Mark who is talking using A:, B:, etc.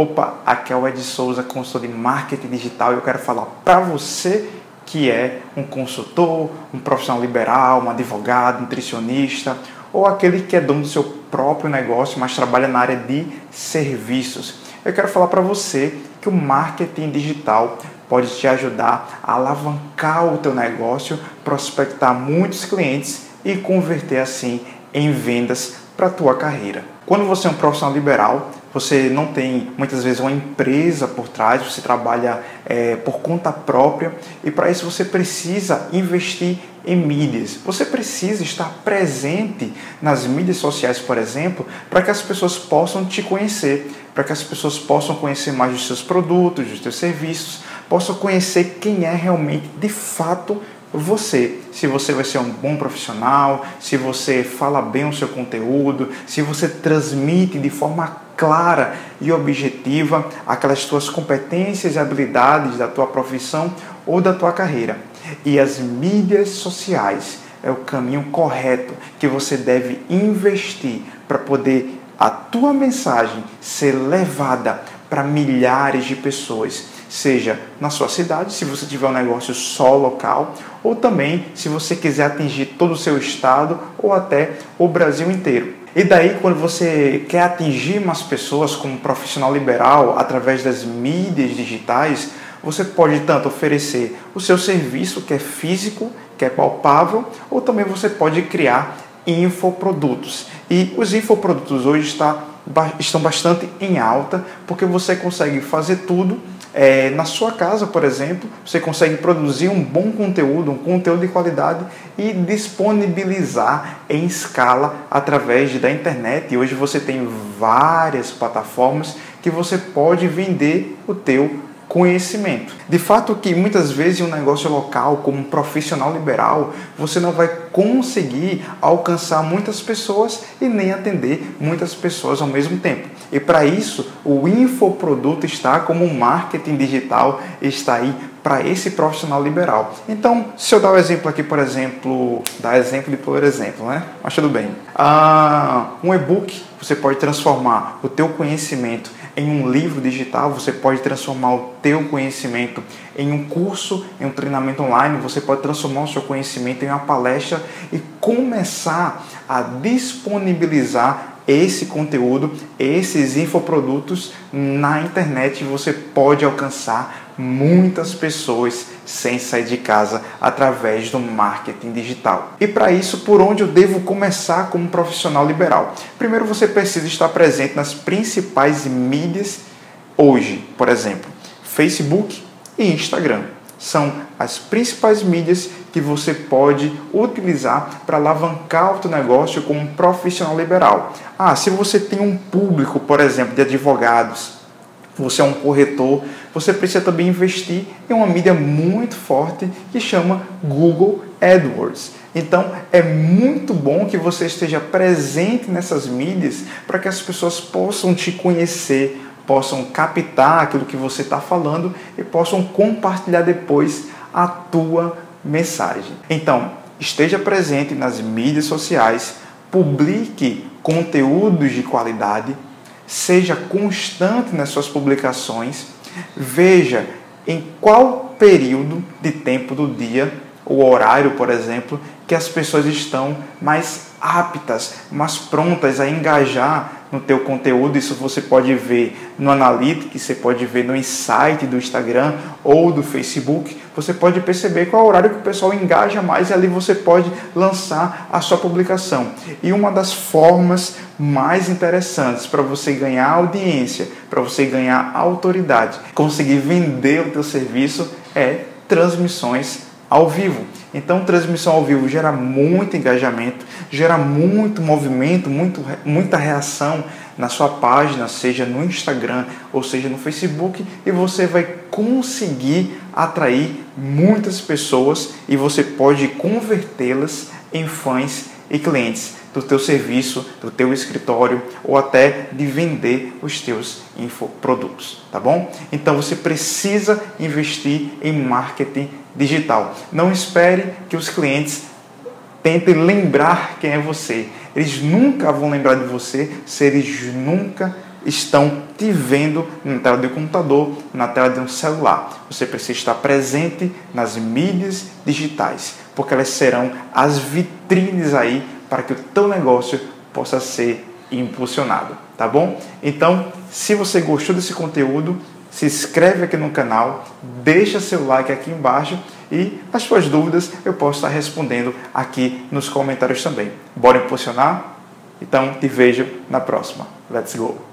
A: Opa, aqui é o Ed Souza, consultor de marketing digital, e eu quero falar para você que é um consultor, um profissional liberal, um advogado, nutricionista, ou aquele que é dono do seu próprio negócio, mas trabalha na área de serviços. Eu quero falar para você que o marketing digital pode te ajudar a alavancar o teu negócio, prospectar muitos clientes e converter assim em vendas para a tua carreira. Quando você é um profissional liberal, você não tem muitas vezes uma empresa por trás, você trabalha é, por conta própria e para isso você precisa investir em mídias. Você precisa estar presente nas mídias sociais, por exemplo, para que as pessoas possam te conhecer, para que as pessoas possam conhecer mais dos seus produtos, dos seus serviços, possam conhecer quem é realmente de fato você, se você vai ser um bom profissional, se você fala bem o seu conteúdo, se você transmite de forma clara e objetiva aquelas tuas competências e habilidades da tua profissão ou da tua carreira. E as mídias sociais é o caminho correto que você deve investir para poder a tua mensagem ser levada para milhares de pessoas seja na sua cidade, se você tiver um negócio só local, ou também se você quiser atingir todo o seu estado ou até o Brasil inteiro. E daí, quando você quer atingir mais pessoas como profissional liberal através das mídias digitais, você pode tanto oferecer o seu serviço, que é físico, que é palpável, ou também você pode criar infoprodutos. E os infoprodutos hoje está, estão bastante em alta, porque você consegue fazer tudo é, na sua casa, por exemplo, você consegue produzir um bom conteúdo, um conteúdo de qualidade e disponibilizar em escala através da internet. E hoje você tem várias plataformas que você pode vender o teu conhecimento. De fato que muitas vezes em um negócio local, como um profissional liberal, você não vai conseguir alcançar muitas pessoas e nem atender muitas pessoas ao mesmo tempo. E para isso, o infoproduto está como um marketing digital está aí para esse profissional liberal. Então, se eu dar o um exemplo aqui, por exemplo, dar exemplo de por exemplo, né? Mas tudo bem. Ah, um e-book, você pode transformar o teu conhecimento em um livro digital, você pode transformar o teu conhecimento em um curso, em um treinamento online, você pode transformar o seu conhecimento em uma palestra e começar a disponibilizar esse conteúdo, esses infoprodutos na internet, você pode alcançar muitas pessoas sem sair de casa através do marketing digital. E para isso, por onde eu devo começar como profissional liberal? Primeiro, você precisa estar presente nas principais mídias hoje, por exemplo, Facebook e Instagram. São as principais mídias que você pode utilizar para alavancar o seu negócio como um profissional liberal. Ah, se você tem um público, por exemplo, de advogados, você é um corretor, você precisa também investir em uma mídia muito forte que chama Google AdWords. Então é muito bom que você esteja presente nessas mídias para que as pessoas possam te conhecer, possam captar aquilo que você está falando e possam compartilhar depois a tua mensagem. Então esteja presente nas mídias sociais, publique conteúdos de qualidade seja constante nas suas publicações, veja em qual período de tempo do dia, o horário, por exemplo, que as pessoas estão mais aptas, mais prontas a engajar no teu conteúdo. Isso você pode ver no Analytics, você pode ver no Insight do Instagram ou do Facebook. Você pode perceber qual é o horário que o pessoal engaja mais e ali você pode lançar a sua publicação. E uma das formas mais interessantes para você ganhar audiência, para você ganhar autoridade, conseguir vender o teu serviço é transmissões ao vivo. Então, transmissão ao vivo gera muito engajamento, gera muito movimento, muito, muita reação na sua página, seja no Instagram ou seja no Facebook, e você vai conseguir atrair muitas pessoas e você pode convertê-las em fãs e clientes do teu serviço, do teu escritório ou até de vender os teus infoprodutos, tá bom? Então você precisa investir em marketing digital. Não espere que os clientes tentem lembrar quem é você. Eles nunca vão lembrar de você se eles nunca estão te vendo na tela do computador, na tela de um celular. Você precisa estar presente nas mídias digitais, porque elas serão as vitrines aí para que o teu negócio possa ser impulsionado, tá bom? Então, se você gostou desse conteúdo, se inscreve aqui no canal, deixa seu like aqui embaixo e as suas dúvidas eu posso estar respondendo aqui nos comentários também. Bora impulsionar? Então te vejo na próxima. Let's go!